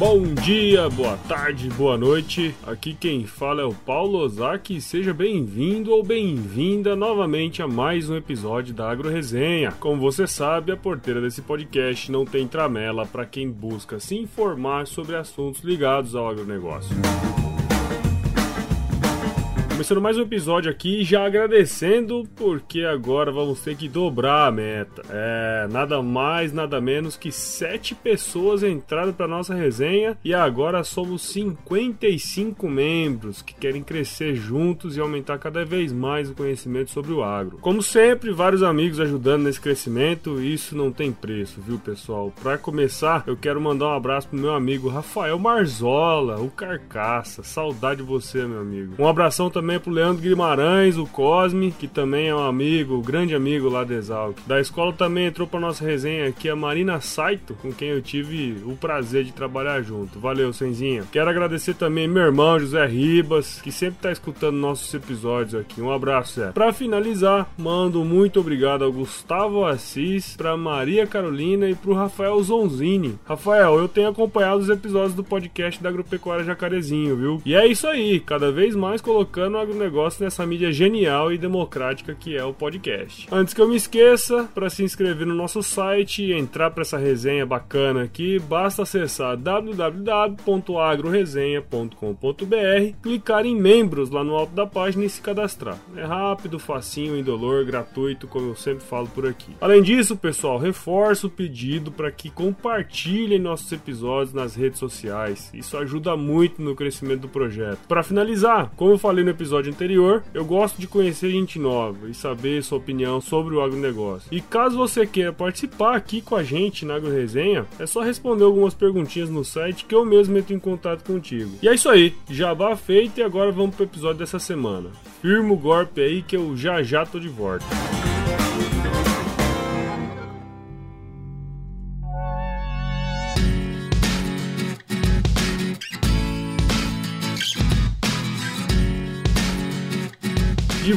Bom dia, boa tarde, boa noite. Aqui quem fala é o Paulo Ozaki. Seja bem-vindo ou bem-vinda novamente a mais um episódio da Agro Resenha. Como você sabe, a porteira desse podcast não tem tramela para quem busca se informar sobre assuntos ligados ao agronegócio. Começando mais um episódio aqui, já agradecendo, porque agora vamos ter que dobrar a meta. É, nada mais, nada menos que sete pessoas entraram para nossa resenha e agora somos 55 membros que querem crescer juntos e aumentar cada vez mais o conhecimento sobre o agro. Como sempre, vários amigos ajudando nesse crescimento, isso não tem preço, viu, pessoal? Para começar, eu quero mandar um abraço pro meu amigo Rafael Marzola, o Carcaça. Saudade de você, meu amigo. Um abração também também pro Leandro Guimarães, o Cosme, que também é um amigo, um grande amigo lá da Exalc. Da escola também entrou pra nossa resenha aqui a Marina Saito, com quem eu tive o prazer de trabalhar junto. Valeu, Senzinha. Quero agradecer também meu irmão José Ribas, que sempre tá escutando nossos episódios aqui. Um abraço, Zé. Pra finalizar, mando muito obrigado ao Gustavo Assis, pra Maria Carolina e pro Rafael Zonzini. Rafael, eu tenho acompanhado os episódios do podcast da Agropecuária Jacarezinho, viu? E é isso aí, cada vez mais colocando agronegócio nessa mídia genial e democrática que é o podcast. Antes que eu me esqueça, para se inscrever no nosso site e entrar para essa resenha bacana aqui, basta acessar www.agroresenha.com.br, clicar em membros lá no alto da página e se cadastrar. É rápido, facinho, indolor, gratuito, como eu sempre falo por aqui. Além disso, pessoal, reforço o pedido para que compartilhem nossos episódios nas redes sociais. Isso ajuda muito no crescimento do projeto. Para finalizar, como eu falei no episódio episódio anterior, eu gosto de conhecer gente nova e saber sua opinião sobre o agronegócio. E caso você queira participar aqui com a gente na Agro Resenha, é só responder algumas perguntinhas no site que eu mesmo entro em contato contigo. E é isso aí, jabá feito e agora vamos pro episódio dessa semana. Firma o golpe aí que eu já já tô de volta.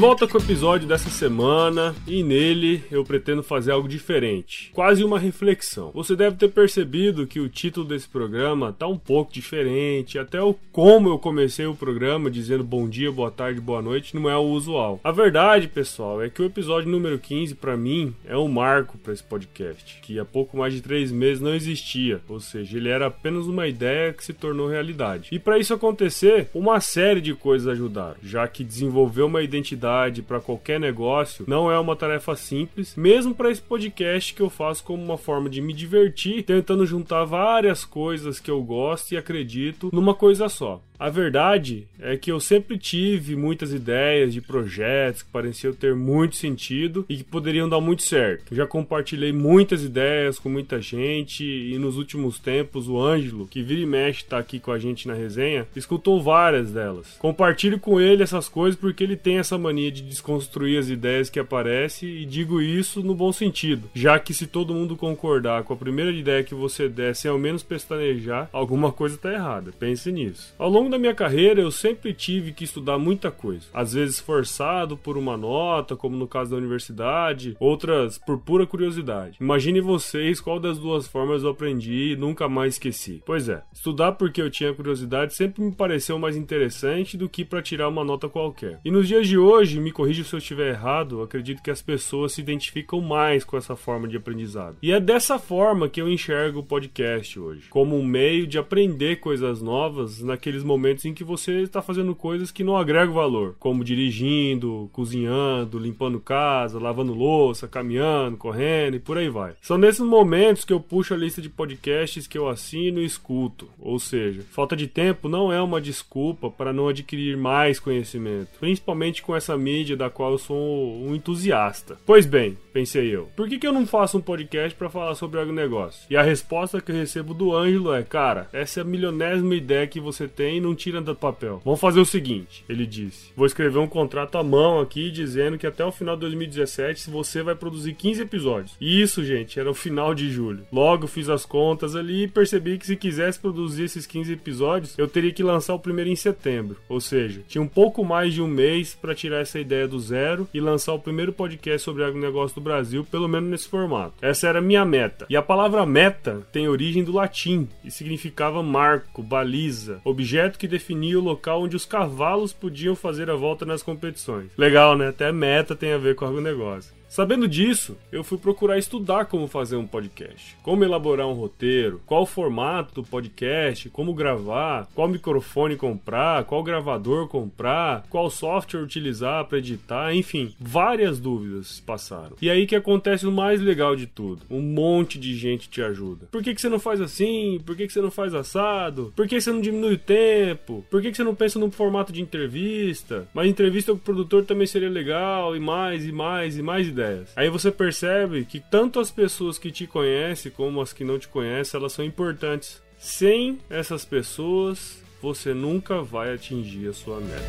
Volta com o episódio dessa semana e nele eu pretendo fazer algo diferente, quase uma reflexão. Você deve ter percebido que o título desse programa tá um pouco diferente, até o como eu comecei o programa dizendo bom dia, boa tarde, boa noite não é o usual. A verdade, pessoal, é que o episódio número 15 para mim é um marco para esse podcast, que há pouco mais de três meses não existia, ou seja, ele era apenas uma ideia que se tornou realidade. E para isso acontecer, uma série de coisas ajudaram, já que desenvolver uma identidade para qualquer negócio não é uma tarefa simples, mesmo para esse podcast que eu faço como uma forma de me divertir, tentando juntar várias coisas que eu gosto e acredito numa coisa só. A verdade é que eu sempre tive muitas ideias de projetos que pareciam ter muito sentido e que poderiam dar muito certo. já compartilhei muitas ideias com muita gente e nos últimos tempos o Ângelo, que vira e mexe está aqui com a gente na resenha, escutou várias delas. Compartilho com ele essas coisas porque ele tem essa mania de desconstruir as ideias que aparecem e digo isso no bom sentido, já que se todo mundo concordar com a primeira ideia que você der sem ao menos pestanejar, alguma coisa está errada. Pense nisso. Ao longo da minha carreira, eu sempre tive que estudar muita coisa. Às vezes forçado por uma nota, como no caso da universidade, outras por pura curiosidade. Imagine vocês qual das duas formas eu aprendi e nunca mais esqueci. Pois é, estudar porque eu tinha curiosidade sempre me pareceu mais interessante do que para tirar uma nota qualquer. E nos dias de hoje, me corrija se eu estiver errado, acredito que as pessoas se identificam mais com essa forma de aprendizado. E é dessa forma que eu enxergo o podcast hoje, como um meio de aprender coisas novas naqueles momentos momentos em que você está fazendo coisas que não agregam valor, como dirigindo, cozinhando, limpando casa, lavando louça, caminhando, correndo e por aí vai. São nesses momentos que eu puxo a lista de podcasts que eu assino e escuto. Ou seja, falta de tempo não é uma desculpa para não adquirir mais conhecimento, principalmente com essa mídia da qual eu sou um entusiasta. Pois bem, pensei eu, por que, que eu não faço um podcast para falar sobre agronegócio? E a resposta que eu recebo do Ângelo é: cara, essa é a milionésima ideia que você tem não tira do papel. Vamos fazer o seguinte, ele disse. Vou escrever um contrato à mão aqui dizendo que até o final de 2017 você vai produzir 15 episódios. E isso, gente, era o final de julho. Logo fiz as contas ali e percebi que se quisesse produzir esses 15 episódios, eu teria que lançar o primeiro em setembro. Ou seja, tinha um pouco mais de um mês para tirar essa ideia do zero e lançar o primeiro podcast sobre agronegócio do Brasil, pelo menos nesse formato. Essa era a minha meta. E a palavra meta tem origem do latim e significava marco, baliza, objeto que definia o local onde os cavalos podiam fazer a volta nas competições. Legal, né? Até meta tem a ver com agronegócio. Sabendo disso, eu fui procurar estudar como fazer um podcast, como elaborar um roteiro, qual o formato do podcast, como gravar, qual microfone comprar, qual gravador comprar, qual software utilizar para editar, enfim, várias dúvidas passaram. E aí que acontece o mais legal de tudo: um monte de gente te ajuda. Por que, que você não faz assim? Por que, que você não faz assado? Por que você não diminui o tempo? Por que, que você não pensa num formato de entrevista? Mas entrevista com o produtor também seria legal, e mais, e mais, e mais ideias ideias. Aí você percebe que tanto as pessoas que te conhecem como as que não te conhecem, elas são importantes. Sem essas pessoas, você nunca vai atingir a sua meta.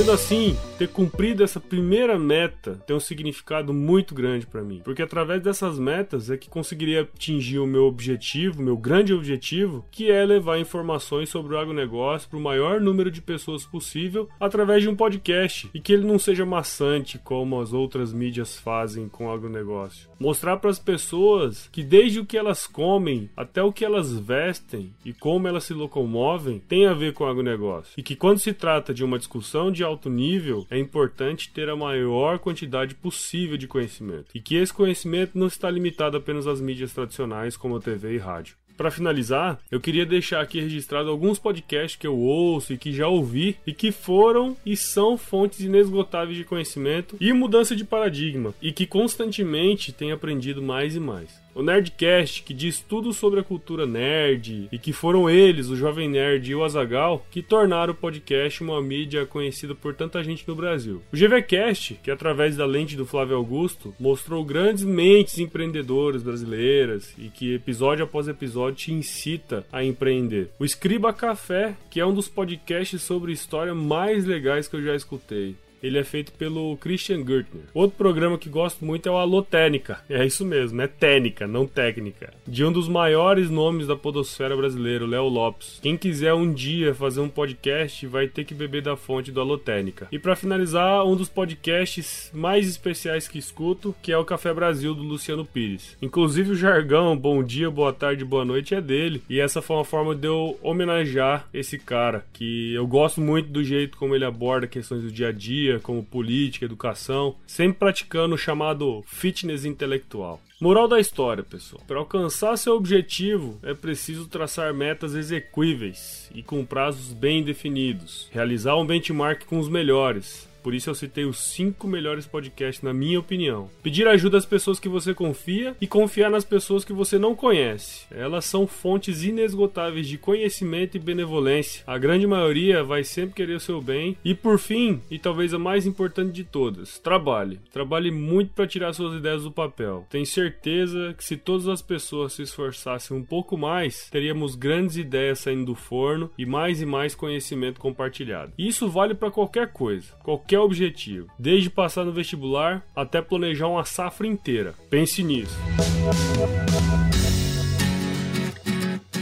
Sendo assim, ter cumprido essa primeira meta tem um significado muito grande para mim, porque através dessas metas é que conseguiria atingir o meu objetivo, meu grande objetivo, que é levar informações sobre o agronegócio para o maior número de pessoas possível através de um podcast. E que ele não seja maçante como as outras mídias fazem com o agronegócio. Mostrar para as pessoas que desde o que elas comem até o que elas vestem e como elas se locomovem tem a ver com o agronegócio. E que quando se trata de uma discussão de alto nível é importante ter a maior quantidade possível de conhecimento e que esse conhecimento não está limitado apenas às mídias tradicionais como a TV e rádio. Para finalizar, eu queria deixar aqui registrado alguns podcasts que eu ouço e que já ouvi e que foram e são fontes inesgotáveis de conhecimento e mudança de paradigma e que constantemente tenho aprendido mais e mais. O Nerdcast, que diz tudo sobre a cultura nerd, e que foram eles, o Jovem Nerd e o Azagal, que tornaram o podcast uma mídia conhecida por tanta gente no Brasil. O GVCast, que através da lente do Flávio Augusto, mostrou grandes mentes empreendedoras brasileiras e que episódio após episódio te incita a empreender. O Escriba Café, que é um dos podcasts sobre história mais legais que eu já escutei ele é feito pelo Christian Gürtner. Outro programa que gosto muito é o Alô Técnica. É isso mesmo, é técnica, não técnica. De um dos maiores nomes da podosfera brasileira, Léo Lopes. Quem quiser um dia fazer um podcast vai ter que beber da fonte do Alô Técnica. E para finalizar, um dos podcasts mais especiais que escuto, que é o Café Brasil do Luciano Pires. Inclusive o jargão bom dia, boa tarde, boa noite é dele. E essa foi uma forma de eu homenagear esse cara, que eu gosto muito do jeito como ele aborda questões do dia a dia como política, educação, sempre praticando o chamado fitness intelectual. Moral da história, pessoal. Para alcançar seu objetivo, é preciso traçar metas execuíveis e com prazos bem definidos. Realizar um benchmark com os melhores por isso eu citei os cinco melhores podcasts, na minha opinião. Pedir ajuda às pessoas que você confia e confiar nas pessoas que você não conhece. Elas são fontes inesgotáveis de conhecimento e benevolência. A grande maioria vai sempre querer o seu bem. E por fim, e talvez a mais importante de todas, trabalhe. Trabalhe muito para tirar suas ideias do papel. Tenho certeza que se todas as pessoas se esforçassem um pouco mais, teríamos grandes ideias saindo do forno e mais e mais conhecimento compartilhado. Isso vale para qualquer coisa. Qualquer qualquer objetivo, desde passar no vestibular até planejar uma safra inteira. Pense nisso.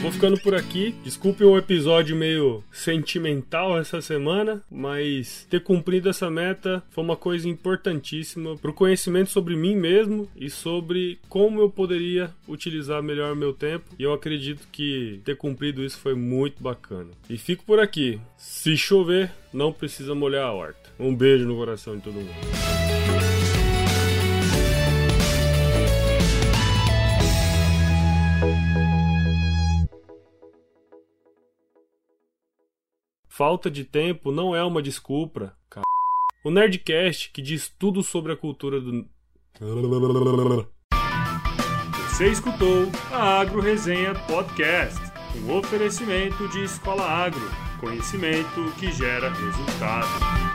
Vou ficando por aqui. Desculpe o episódio meio sentimental essa semana, mas ter cumprido essa meta foi uma coisa importantíssima para o conhecimento sobre mim mesmo e sobre como eu poderia utilizar melhor meu tempo. E eu acredito que ter cumprido isso foi muito bacana. E fico por aqui. Se chover, não precisa molhar a horta. Um beijo no coração de todo mundo. Falta de tempo não é uma desculpa. O Nerdcast, que diz tudo sobre a cultura do. Você escutou a Agro Resenha Podcast, um oferecimento de Escola Agro, conhecimento que gera resultado.